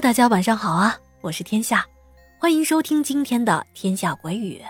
大家晚上好啊！我是天下，欢迎收听今天的《天下鬼语》。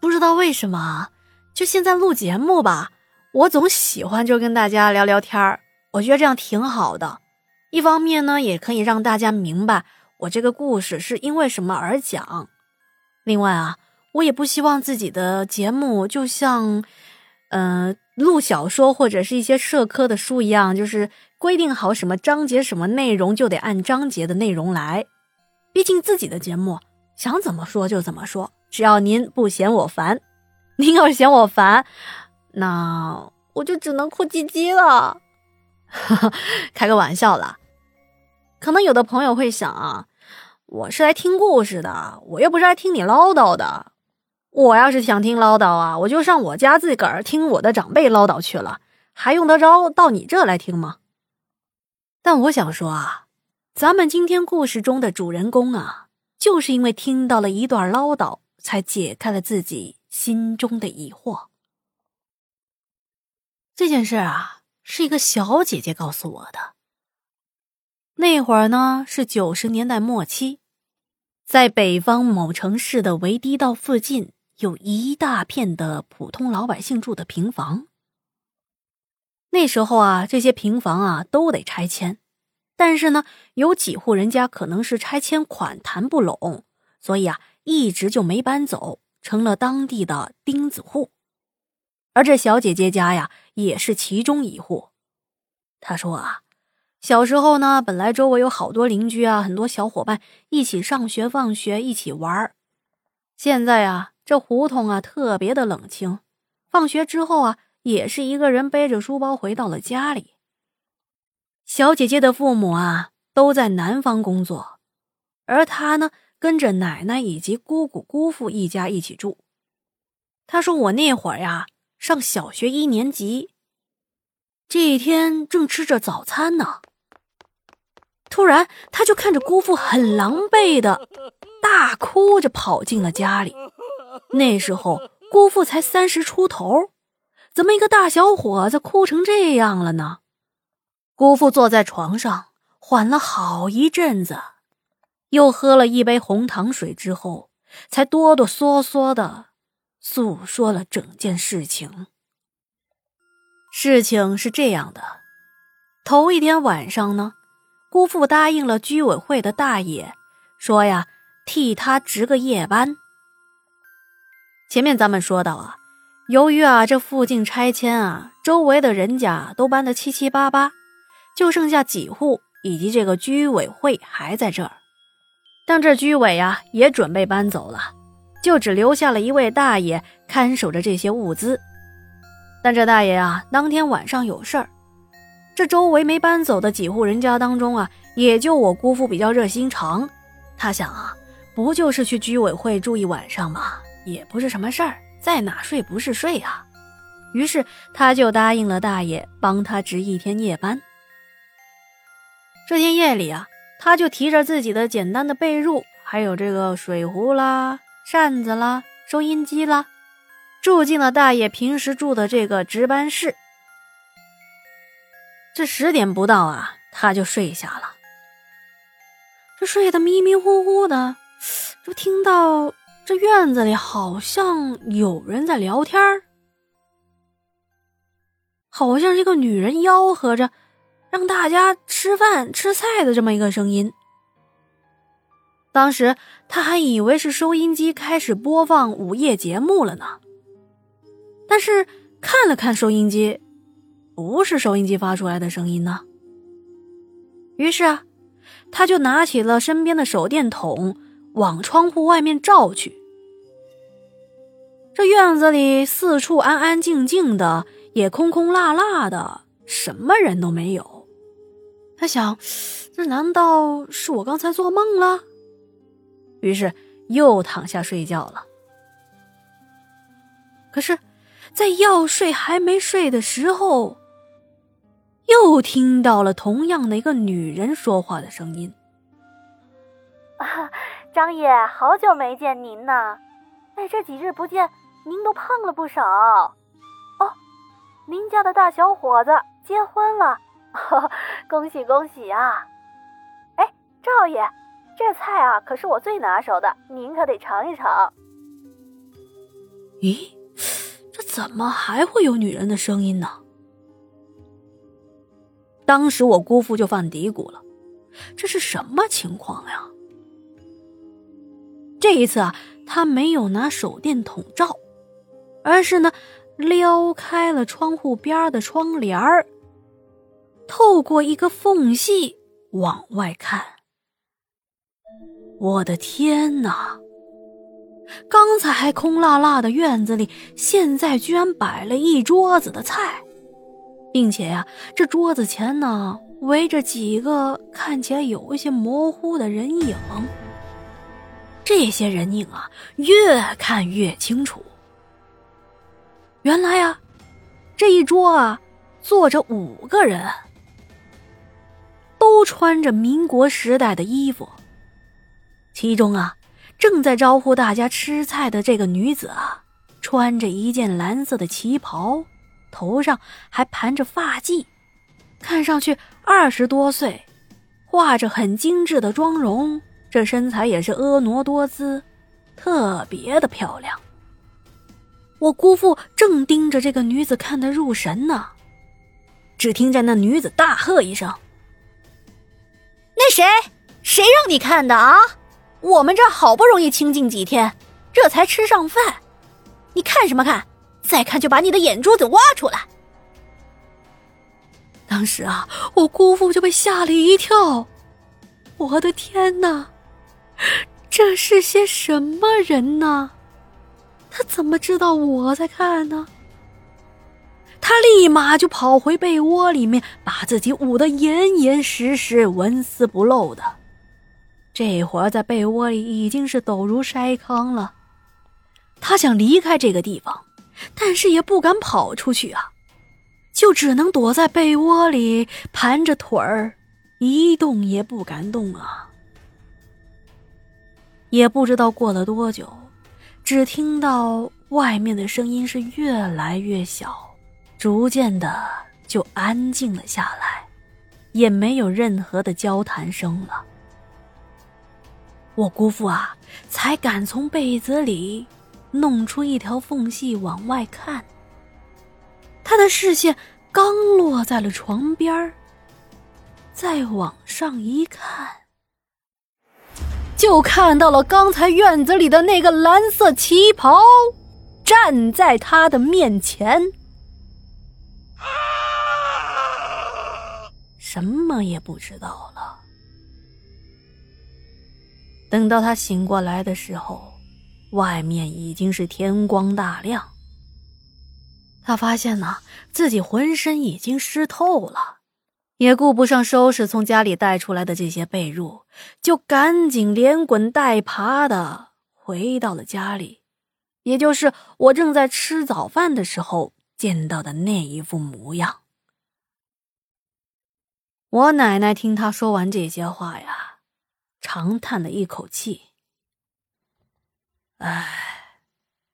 不知道为什么，就现在录节目吧，我总喜欢就跟大家聊聊天儿。我觉得这样挺好的，一方面呢，也可以让大家明白我这个故事是因为什么而讲。另外啊，我也不希望自己的节目就像，嗯，录小说或者是一些社科的书一样，就是。规定好什么章节、什么内容，就得按章节的内容来。毕竟自己的节目，想怎么说就怎么说，只要您不嫌我烦。您要是嫌我烦，那我就只能哭唧唧了。开个玩笑啦。可能有的朋友会想啊，我是来听故事的，我又不是来听你唠叨的。我要是想听唠叨啊，我就上我家自个儿听我的长辈唠叨去了，还用得着到你这来听吗？但我想说啊，咱们今天故事中的主人公啊，就是因为听到了一段唠叨，才解开了自己心中的疑惑。这件事啊，是一个小姐姐告诉我的。那会儿呢，是九十年代末期，在北方某城市的围堤道附近，有一大片的普通老百姓住的平房。那时候啊，这些平房啊都得拆迁，但是呢，有几户人家可能是拆迁款谈不拢，所以啊，一直就没搬走，成了当地的钉子户。而这小姐姐家呀，也是其中一户。她说啊，小时候呢，本来周围有好多邻居啊，很多小伙伴一起上学放学，一起玩现在啊，这胡同啊特别的冷清，放学之后啊。也是一个人背着书包回到了家里。小姐姐的父母啊都在南方工作，而她呢跟着奶奶以及姑姑姑父一家一起住。她说：“我那会儿呀上小学一年级，这一天正吃着早餐呢，突然她就看着姑父很狼狈的大哭着跑进了家里。那时候姑父才三十出头。”怎么一个大小伙子哭成这样了呢？姑父坐在床上缓了好一阵子，又喝了一杯红糖水之后，才哆哆嗦嗦的诉说了整件事情。事情是这样的：头一天晚上呢，姑父答应了居委会的大爷，说呀替他值个夜班。前面咱们说到啊。由于啊，这附近拆迁啊，周围的人家都搬得七七八八，就剩下几户以及这个居委会还在这儿。但这居委啊也准备搬走了，就只留下了一位大爷看守着这些物资。但这大爷啊，当天晚上有事儿。这周围没搬走的几户人家当中啊，也就我姑父比较热心肠。他想啊，不就是去居委会住一晚上吗？也不是什么事儿。在哪睡不是睡啊？于是他就答应了大爷，帮他值一天夜班。这天夜里啊，他就提着自己的简单的被褥，还有这个水壶啦、扇子啦、收音机啦，住进了大爷平时住的这个值班室。这十点不到啊，他就睡下了。这睡得迷迷糊糊的，就听到。这院子里好像有人在聊天好像一个女人吆喝着让大家吃饭吃菜的这么一个声音。当时他还以为是收音机开始播放午夜节目了呢，但是看了看收音机，不是收音机发出来的声音呢。于是啊，他就拿起了身边的手电筒。往窗户外面照去，这院子里四处安安静静的，也空空落落的，什么人都没有。他想，这难道是我刚才做梦了？于是又躺下睡觉了。可是，在要睡还没睡的时候，又听到了同样的一个女人说话的声音。啊！张爷，好久没见您呢。哎，这几日不见，您都胖了不少。哦，您家的大小伙子结婚了，恭喜恭喜啊！哎，赵爷，这菜啊可是我最拿手的，您可得尝一尝。咦，这怎么还会有女人的声音呢？当时我姑父就犯嘀咕了，这是什么情况呀？这一次啊，他没有拿手电筒照，而是呢撩开了窗户边的窗帘儿，透过一个缝隙往外看。我的天哪！刚才还空落落的院子里，现在居然摆了一桌子的菜，并且呀，这桌子前呢围着几个看起来有一些模糊的人影。这些人影啊，越看越清楚。原来啊，这一桌啊坐着五个人，都穿着民国时代的衣服。其中啊。正在招呼大家吃菜的这个女子啊，穿着一件蓝色的旗袍，头上还盘着发髻，看上去二十多岁，画着很精致的妆容，这身材也是婀娜多姿，特别的漂亮。我姑父正盯着这个女子看得入神呢，只听见那女子大喝一声：“那谁，谁让你看的啊？”我们这好不容易清静几天，这才吃上饭，你看什么看？再看就把你的眼珠子挖出来！当时啊，我姑父就被吓了一跳。我的天哪，这是些什么人呢？他怎么知道我在看呢？他立马就跑回被窝里面，把自己捂得严严实实、纹丝不漏的。这会儿在被窝里已经是抖如筛糠了，他想离开这个地方，但是也不敢跑出去啊，就只能躲在被窝里盘着腿儿，一动也不敢动啊。也不知道过了多久，只听到外面的声音是越来越小，逐渐的就安静了下来，也没有任何的交谈声了。我姑父啊，才敢从被子里弄出一条缝隙往外看。他的视线刚落在了床边再往上一看，就看到了刚才院子里的那个蓝色旗袍站在他的面前，什么也不知道了。等到他醒过来的时候，外面已经是天光大亮。他发现呢，自己浑身已经湿透了，也顾不上收拾从家里带出来的这些被褥，就赶紧连滚带爬的回到了家里，也就是我正在吃早饭的时候见到的那一副模样。我奶奶听他说完这些话呀。长叹了一口气，唉，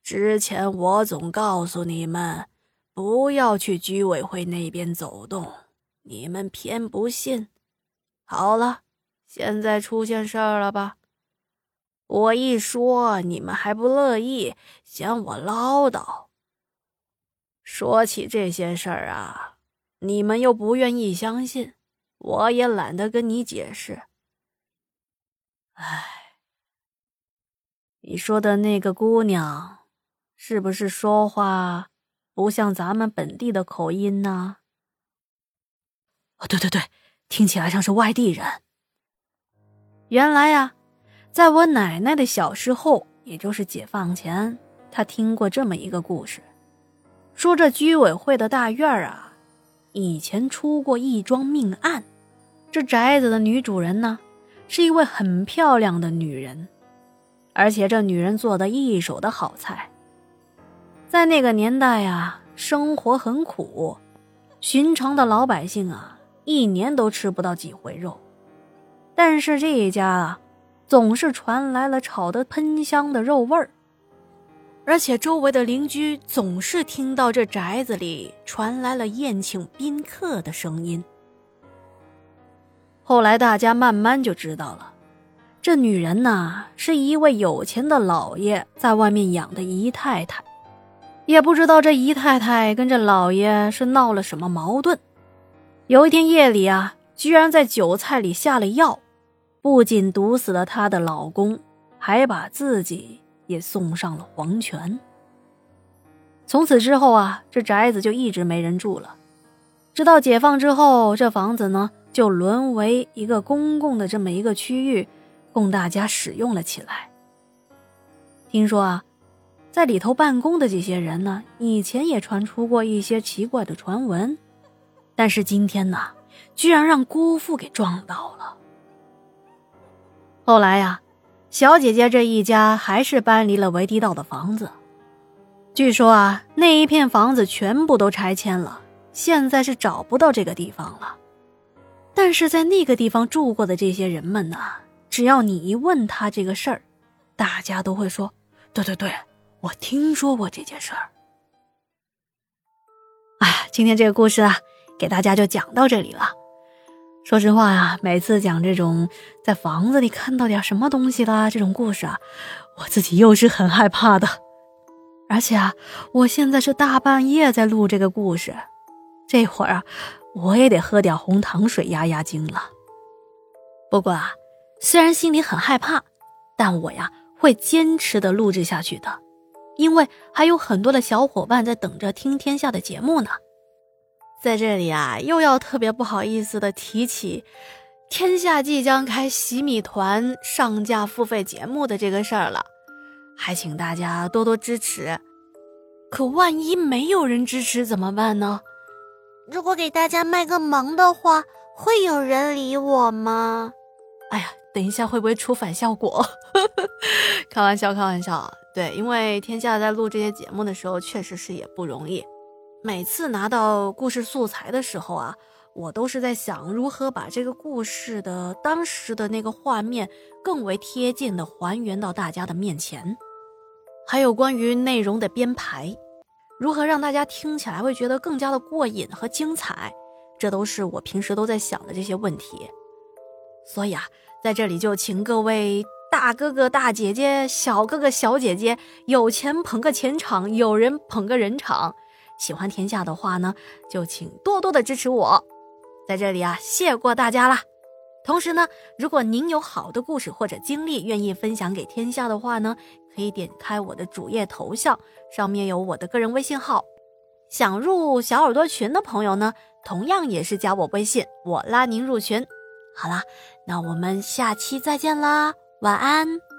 之前我总告诉你们不要去居委会那边走动，你们偏不信。好了，现在出现事儿了吧？我一说你们还不乐意，嫌我唠叨。说起这些事儿啊，你们又不愿意相信，我也懒得跟你解释。哎，你说的那个姑娘，是不是说话不像咱们本地的口音呢？哦，对对对，听起来像是外地人。原来呀，在我奶奶的小时候，也就是解放前，她听过这么一个故事，说这居委会的大院啊，以前出过一桩命案，这宅子的女主人呢。是一位很漂亮的女人，而且这女人做的一手的好菜。在那个年代啊，生活很苦，寻常的老百姓啊，一年都吃不到几回肉。但是这一家啊，总是传来了炒得喷香的肉味儿，而且周围的邻居总是听到这宅子里传来了宴请宾客的声音。后来大家慢慢就知道了，这女人呐，是一位有钱的老爷在外面养的姨太太，也不知道这姨太太跟这老爷是闹了什么矛盾。有一天夜里啊，居然在酒菜里下了药，不仅毒死了她的老公，还把自己也送上了黄泉。从此之后啊，这宅子就一直没人住了。直到解放之后，这房子呢就沦为一个公共的这么一个区域。供大家使用了起来。听说啊，在里头办公的这些人呢，以前也传出过一些奇怪的传闻，但是今天呢，居然让姑父给撞到了。后来呀，小姐姐这一家还是搬离了维迪道的房子。据说啊，那一片房子全部都拆迁了，现在是找不到这个地方了。但是在那个地方住过的这些人们呢？只要你一问他这个事儿，大家都会说：“对对对，我听说过这件事儿。”哎，今天这个故事啊，给大家就讲到这里了。说实话呀，每次讲这种在房子里看到点什么东西的这种故事啊，我自己又是很害怕的。而且啊，我现在是大半夜在录这个故事，这会儿啊，我也得喝点红糖水压压惊了。不过啊。虽然心里很害怕，但我呀会坚持的录制下去的，因为还有很多的小伙伴在等着听天下的节目呢。在这里啊，又要特别不好意思的提起，天下即将开洗米团上架付费节目的这个事儿了，还请大家多多支持。可万一没有人支持怎么办呢？如果给大家卖个萌的话，会有人理我吗？哎呀。等一下会不会出反效果？开玩笑，开玩笑。对，因为天下在录这些节目的时候，确实是也不容易。每次拿到故事素材的时候啊，我都是在想如何把这个故事的当时的那个画面更为贴近的还原到大家的面前，还有关于内容的编排，如何让大家听起来会觉得更加的过瘾和精彩，这都是我平时都在想的这些问题。所以啊。在这里就请各位大哥哥、大姐姐、小哥哥、小姐姐，有钱捧个钱场，有人捧个人场。喜欢天下的话呢，就请多多的支持我。在这里啊，谢过大家啦。同时呢，如果您有好的故事或者经历，愿意分享给天下的话呢，可以点开我的主页头像，上面有我的个人微信号。想入小耳朵群的朋友呢，同样也是加我微信，我拉您入群。好啦，那我们下期再见啦，晚安。